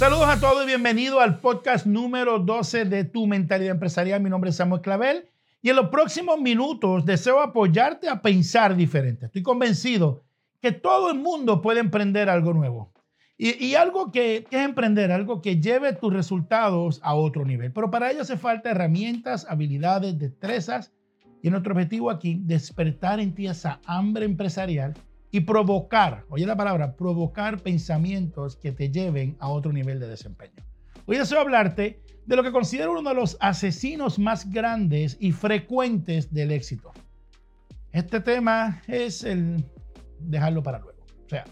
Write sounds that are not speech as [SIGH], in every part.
Saludos a todos y bienvenido al podcast número 12 de Tu Mentalidad Empresarial. Mi nombre es Samuel Clavel y en los próximos minutos deseo apoyarte a pensar diferente. Estoy convencido que todo el mundo puede emprender algo nuevo. Y, algo que, que, es emprender, algo que lleve tus resultados a otro nivel. Pero para ello hace falta herramientas, habilidades, destrezas. Y nuestro objetivo aquí, despertar en ti esa hambre empresarial y provocar, oye la palabra, provocar pensamientos que te lleven a otro nivel de desempeño. Hoy deseo hablarte de lo que considero uno de los asesinos más grandes y frecuentes del éxito. Este tema es el dejarlo para luego. O sea,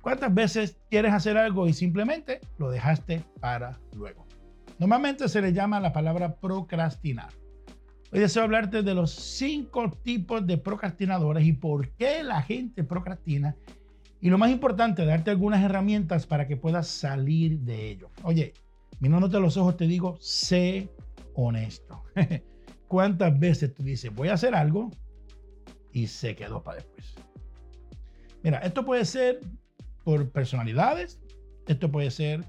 ¿cuántas veces quieres hacer algo y simplemente lo dejaste para luego? Normalmente se le llama la palabra procrastinar. Hoy deseo hablarte de los cinco tipos de procrastinadores y por qué la gente procrastina. Y lo más importante, darte algunas herramientas para que puedas salir de ello. Oye, mirándote a los ojos te digo, sé honesto. [LAUGHS] ¿Cuántas veces tú dices, voy a hacer algo y se quedó para después? Mira, esto puede ser por personalidades, esto puede ser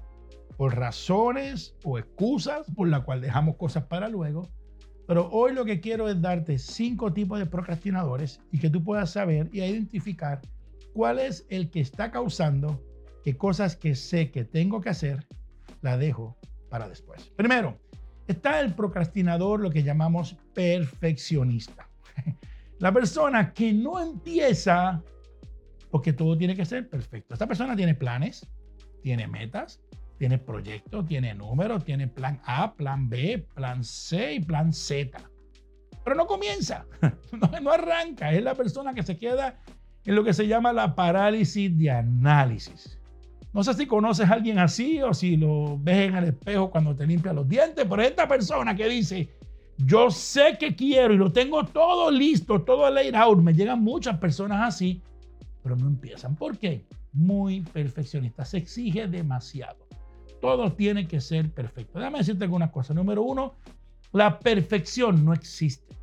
por razones o excusas por la cual dejamos cosas para luego pero hoy lo que quiero es darte cinco tipos de procrastinadores y que tú puedas saber y identificar cuál es el que está causando que cosas que sé que tengo que hacer, la dejo para después. Primero, está el procrastinador, lo que llamamos perfeccionista. [LAUGHS] La persona que no empieza porque todo tiene que ser perfecto. Esta persona tiene planes, tiene metas, tiene proyecto, tiene números, tiene plan A, plan B, plan C y plan Z. Pero no comienza, [LAUGHS] no, arranca. Es la persona que se queda en lo que se llama la parálisis de análisis. No sé si conoces a alguien así o si lo ves en el espejo cuando te limpia los dientes, pero esta persona que dice, yo sé que quiero y lo tengo todo listo, todo laid out, me llegan muchas personas así, pero no empiezan. ¿Por qué? Muy perfeccionista, se exige demasiado. Todo tiene que ser perfecto. Déjame decirte algunas cosas. Número uno, la perfección no existe.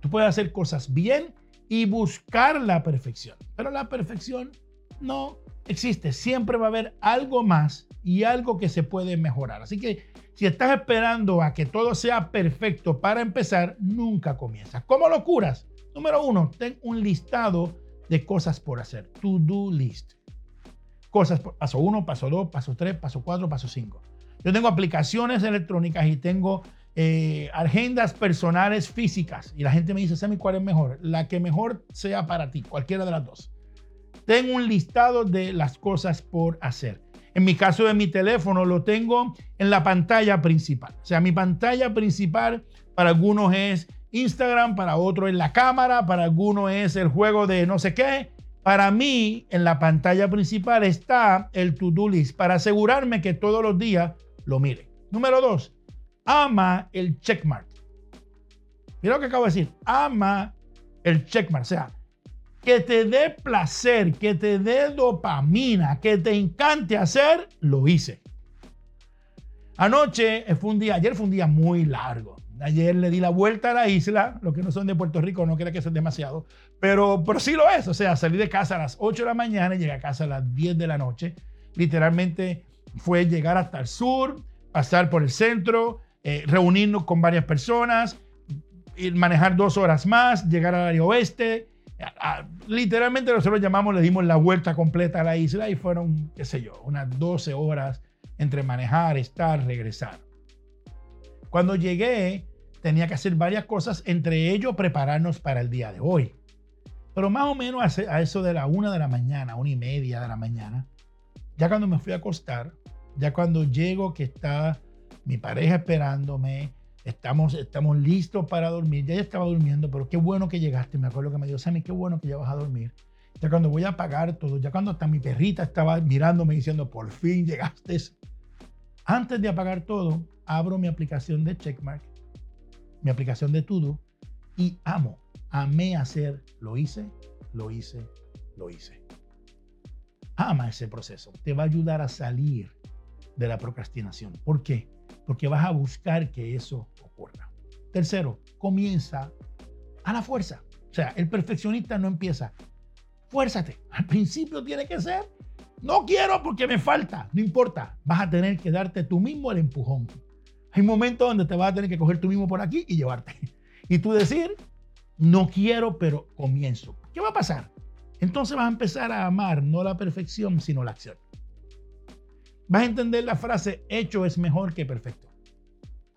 Tú puedes hacer cosas bien y buscar la perfección, pero la perfección no existe. Siempre va a haber algo más y algo que se puede mejorar. Así que si estás esperando a que todo sea perfecto para empezar, nunca comienzas. ¿Cómo lo curas? Número uno, ten un listado de cosas por hacer. To-do list cosas. Paso 1, paso 2, paso 3, paso 4, paso 5. Yo tengo aplicaciones electrónicas y tengo eh, agendas personales físicas. Y la gente me dice, Sammy, ¿cuál es mejor? La que mejor sea para ti, cualquiera de las dos. Tengo un listado de las cosas por hacer. En mi caso de mi teléfono lo tengo en la pantalla principal. O sea, mi pantalla principal para algunos es Instagram, para otros es la cámara, para algunos es el juego de no sé qué, para mí, en la pantalla principal está el to-do list para asegurarme que todos los días lo mire. Número dos, ama el checkmark. Mira lo que acabo de decir. Ama el checkmark. O sea, que te dé placer, que te dé dopamina, que te encante hacer, lo hice. Anoche fue un día, ayer fue un día muy largo. Ayer le di la vuelta a la isla, los que no son de Puerto Rico no crean que es demasiado, pero, pero sí lo es. O sea, salí de casa a las 8 de la mañana y llegué a casa a las 10 de la noche. Literalmente fue llegar hasta el sur, pasar por el centro, eh, reunirnos con varias personas, ir manejar dos horas más, llegar al área oeste. literalmente nosotros llamamos, le dimos la vuelta completa a la isla y fueron, qué sé yo, unas 12 horas entre manejar, estar, regresar. Cuando llegué, tenía que hacer varias cosas, entre ellos prepararnos para el día de hoy. Pero más o menos a eso de la una de la mañana, una y media de la mañana, ya cuando me fui a acostar, ya cuando llego que está mi pareja esperándome, estamos, estamos listos para dormir, ya estaba durmiendo, pero qué bueno que llegaste, me acuerdo que me dijo, Sammy, qué bueno que ya vas a dormir. Ya cuando voy a apagar todo, ya cuando hasta mi perrita estaba mirándome diciendo, por fin llegaste. Antes de apagar todo, abro mi aplicación de Checkmark, mi aplicación de Todo y amo, amé hacer, lo hice, lo hice, lo hice. Ama ese proceso, te va a ayudar a salir de la procrastinación. ¿Por qué? Porque vas a buscar que eso ocurra. Tercero, comienza a la fuerza. O sea, el perfeccionista no empieza. Fuérzate. Al principio tiene que ser No quiero porque me falta. No importa. Vas a tener que darte tú mismo el empujón. Hay momentos donde te vas a tener que coger tú mismo por aquí y llevarte. Y tú decir, no quiero, pero comienzo. ¿Qué va a pasar? Entonces vas a empezar a amar no la perfección, sino la acción. Vas a entender la frase, hecho es mejor que perfecto.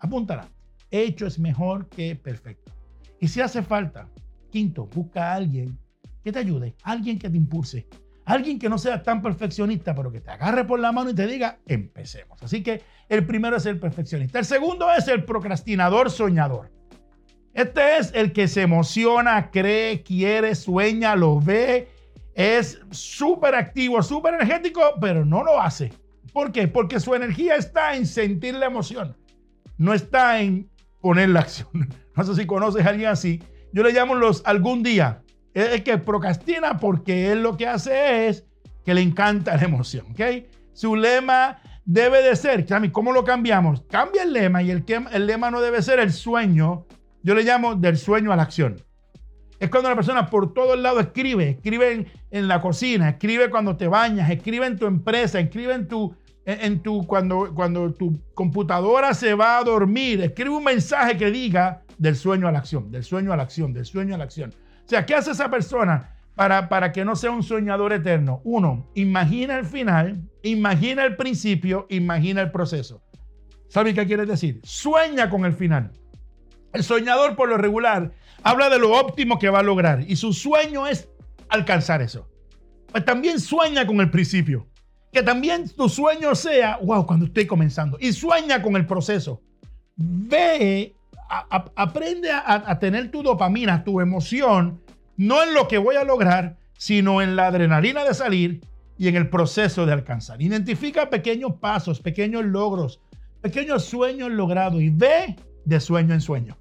Apúntala. Hecho es mejor que perfecto. Y si hace falta, quinto, busca a alguien que te ayude, alguien que te impulse, alguien que no sea tan perfeccionista, pero que te agarre por la mano y te diga, empecemos. Así que el primero es el perfeccionista. El segundo es el procrastinador soñador. Este es el que se emociona, cree, quiere, sueña, lo ve, es súper activo, súper energético, pero no lo hace. ¿Por qué? Porque su energía está en sentir la emoción, no está en poner la acción. [LAUGHS] No sé si conoces a alguien así. Yo le llamo los algún día. El que procrastina porque él lo que hace es que le encanta la emoción. ¿ok? Su lema debe de ser, ¿cómo lo cambiamos? Cambia el lema y el, el lema no debe ser el sueño. Yo le llamo del sueño a la acción. Es cuando la persona por todo el lado escribe, escribe en, la cocina, escribe cuando te bañas, escribe en tu empresa, escribe en tu, en, tu cuando, cuando tu computadora se va a dormir, escribe un mensaje que diga del sueño a la acción, del sueño a la acción, del sueño a la acción. O sea, ¿qué hace esa persona para, para que no sea un soñador eterno? Uno, imagina el final, imagina el principio, imagina el proceso. ¿Sabe qué quiere decir? Sueña con el final. El soñador por lo regular habla de lo óptimo que va a lograr y su sueño es alcanzar eso. Pues también sueña con el principio. Que también tu sueño sea, wow, cuando estoy comenzando. Y sueña con el proceso. Ve, aprende a, tener tu dopamina, tu emoción, no en lo que voy a lograr, sino en la adrenalina de salir y en el proceso de alcanzar. Identifica pequeños pasos, pequeños logros, pequeños sueños logrados y ve de sueño en sueño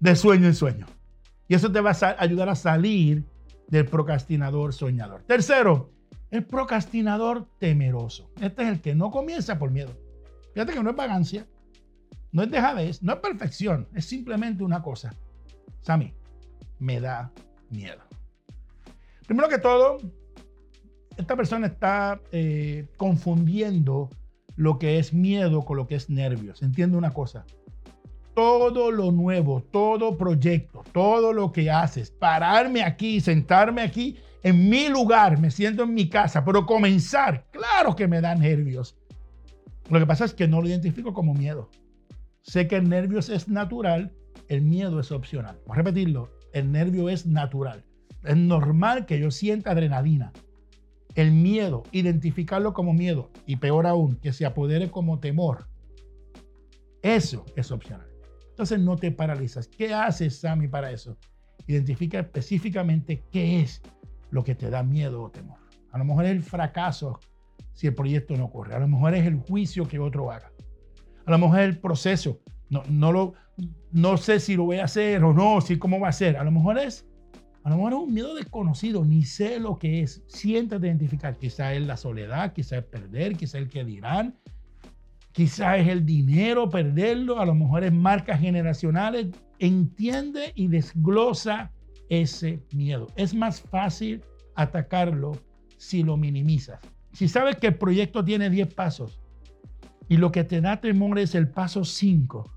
de sueño en sueño. Y eso te va a ayudar a salir del procrastinador soñador. Tercero, el procrastinador temeroso. Este es el que no comienza por miedo. Fíjate que no es vagancia, no es dejadez, no es perfección, es simplemente una cosa. Sammy, me da miedo. Primero que todo, esta persona está eh, confundiendo lo que es miedo con lo que es nervios. Entiende una cosa todo lo nuevo, todo proyecto, todo lo que haces, pararme aquí, sentarme aquí en mi lugar, me siento en mi casa, pero comenzar, claro que me da nervios. Lo que pasa es que no lo identifico como miedo. Sé que el nervio es natural, el miedo es opcional. Voy a repetirlo, el nervio es natural. Es normal que yo sienta adrenalina. El miedo, identificarlo como miedo y peor aún, que se apodere como temor. Eso es opcional. Entonces no te paralizas. ¿Qué haces, Sammy, para eso? Identifica específicamente qué es lo que te da miedo o temor. A lo mejor es el fracaso si el proyecto no ocurre. A lo mejor es el juicio que otro haga. A lo mejor es el proceso. No, no, lo, no sé si lo voy a hacer o no, si cómo va a ser. A lo mejor es, a lo mejor es un miedo desconocido, ni sé lo que es. Siéntate identificar. Quizá es la soledad, quizá es perder, quizá es el que dirán, Quizás es el dinero, perderlo, a lo mejor es marcas generacionales. Entiende y desglosa ese miedo. Es más fácil atacarlo si lo minimizas. Si sabes que el proyecto tiene 10 pasos y lo que te da temor es el paso 5,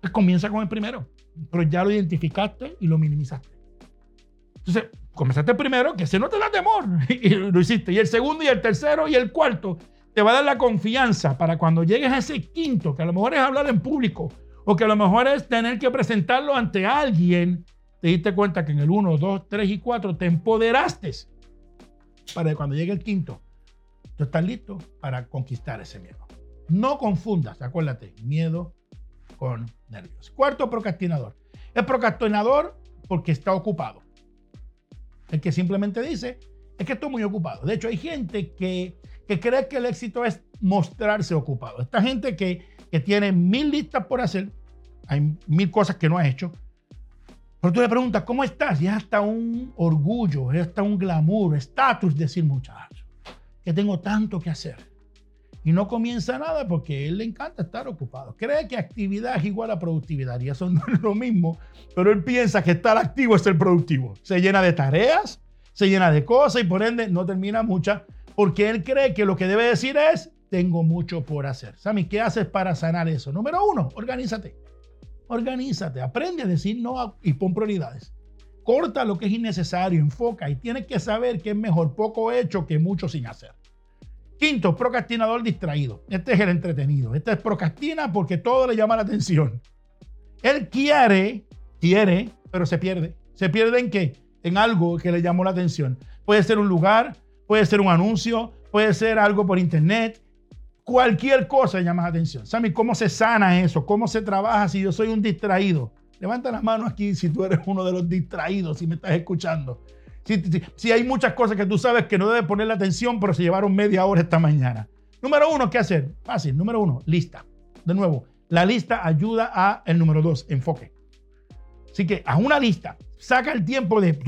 pues comienza con el primero, pero ya lo identificaste y lo minimizaste. Entonces, comenzaste el primero, que se no te da temor, [LAUGHS] y lo hiciste. Y el segundo, y el tercero, y el cuarto te va a dar la confianza para cuando llegues a ese quinto, que a lo mejor es hablar en público, o que a lo mejor es tener que presentarlo ante alguien, te diste cuenta que en el 1, 2, 3 y 4 te empoderaste para que cuando llegue el quinto, tú estás listo para conquistar ese miedo. No confundas, acuérdate, miedo con nervios. Cuarto procrastinador. El procrastinador porque está ocupado. El que simplemente dice, es que estoy muy ocupado. De hecho, hay gente que que cree que el éxito es mostrarse ocupado. Esta gente que, que tiene mil listas por hacer, hay mil cosas que no ha hecho, pero tú le preguntas, ¿cómo estás? Y es hasta un orgullo, es hasta un glamour, estatus decir, muchacho, que tengo tanto que hacer. Y no comienza nada porque a él le encanta estar ocupado. Cree que actividad es igual a productividad y eso [LAUGHS] no es lo mismo, pero él piensa que estar activo es ser productivo. Se llena de tareas, se llena de cosas y por ende no termina muchas porque él cree que lo que debe decir es, tengo mucho por hacer. Sammy, ¿qué haces para sanar eso? Número uno, organízate. Organízate, aprende a decir no y pon prioridades. Corta lo que es innecesario, enfoca y tienes que saber que es mejor poco hecho que mucho sin hacer. Quinto, procrastinador distraído. Este es el entretenido. Este es procrastina porque todo le llama la atención. Él quiere, quiere, pero se pierde. ¿Se pierde en qué? En algo que le llamó la atención. Puede ser un lugar, puede ser un anuncio, puede ser algo por internet. Cualquier cosa llama la atención. Sammy, ¿cómo se sana eso? ¿Cómo se trabaja si yo soy un distraído? Levanta la mano aquí si tú eres uno de los distraídos, si me estás escuchando. Si, hay muchas cosas que tú sabes que no debes ponerle atención, pero se llevaron media hora esta mañana. Número uno, ¿qué hacer? Fácil. Número uno, lista. De nuevo, la lista ayuda a el número dos, enfoque. Así que haz una lista. Saca el tiempo de.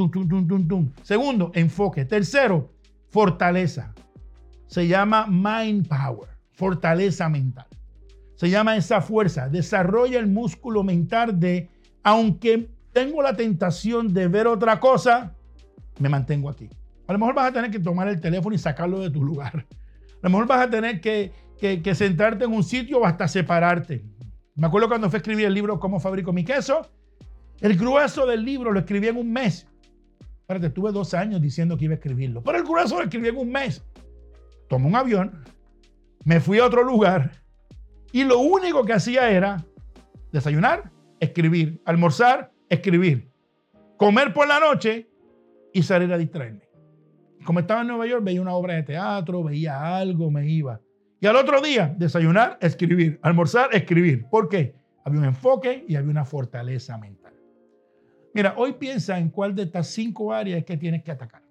Segundo, enfoque. Tercero, fortaleza. Se llama mind power, fortaleza mental. Se llama esa fuerza. Desarrolla el músculo mental de, aunque tengo la tentación de ver otra cosa, me mantengo aquí. A lo mejor vas a tener que tomar el teléfono y sacarlo de tu lugar. A lo mejor vas a tener que, que, sentarte en un sitio o hasta separarte. Me acuerdo cuando fui a escribir el libro Cómo fabrico mi queso. El grueso del libro lo escribí en un mes. Espérate, tuve dos años diciendo que iba a escribirlo. Pero el grueso lo escribí en un mes. Tomé un avión, me fui a otro lugar y lo único que hacía era desayunar, escribir, almorzar, escribir, comer por la noche y salir a distraerme. Como estaba en Nueva York, veía una obra de teatro, veía algo, me iba. Y al otro día, desayunar, escribir, almorzar, escribir. ¿Por qué? Había un enfoque y había una fortaleza mental. Mira, hoy piensa en cuál de estas cinco áreas que tienes que atacar.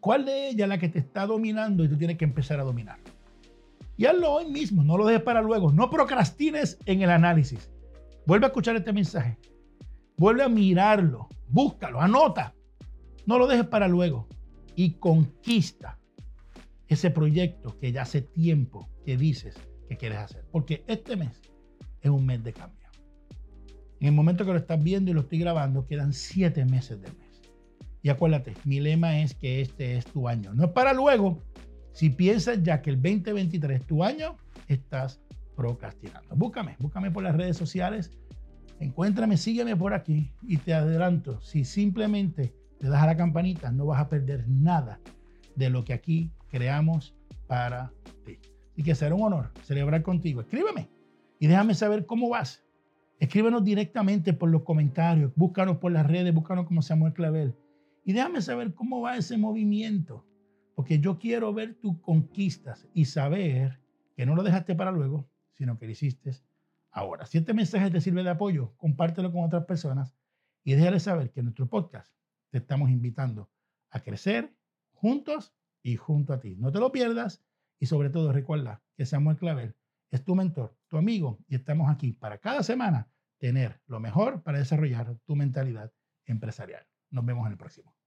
¿Cuál de ellas es la que te está dominando y tú tienes que empezar a dominar? Y hazlo hoy mismo, no lo dejes para luego. No procrastines en el análisis. Vuelve a escuchar este mensaje. Vuelve a mirarlo. Búscalo, anota. No lo dejes para luego y conquista ese proyecto que ya hace tiempo que dices que quieres hacer. Porque este mes es un mes de cambio. En el momento que lo estás viendo y lo estoy grabando, quedan siete meses del mes. Y acuérdate, mi lema es que este es tu año. No es para luego. Si piensas ya que el 2023 es tu año, estás procrastinando. Búscame, búscame por las redes sociales. Encuéntrame, sígueme por aquí y te adelanto. Si simplemente le das a la campanita, no vas a perder nada de lo que aquí creamos para ti. Y que será un honor celebrar contigo. Escríbeme y déjame saber cómo vas. Escríbenos directamente por los comentarios, búscanos por las redes, búscanos como Samuel Clavel. Y déjame saber cómo va ese movimiento, porque yo quiero ver tus conquistas y saber que no lo dejaste para luego, sino que lo hiciste ahora. Si este mensaje te sirve de apoyo, compártelo con otras personas y déjale saber que nuestro podcast te estamos invitando a crecer juntos y junto a ti. No te lo pierdas y sobre todo recuerda que Samuel Clavel es tu mentor, tu amigo y estamos aquí para cada semana tener lo mejor para desarrollar tu mentalidad empresarial. Nos vemos en el próximo.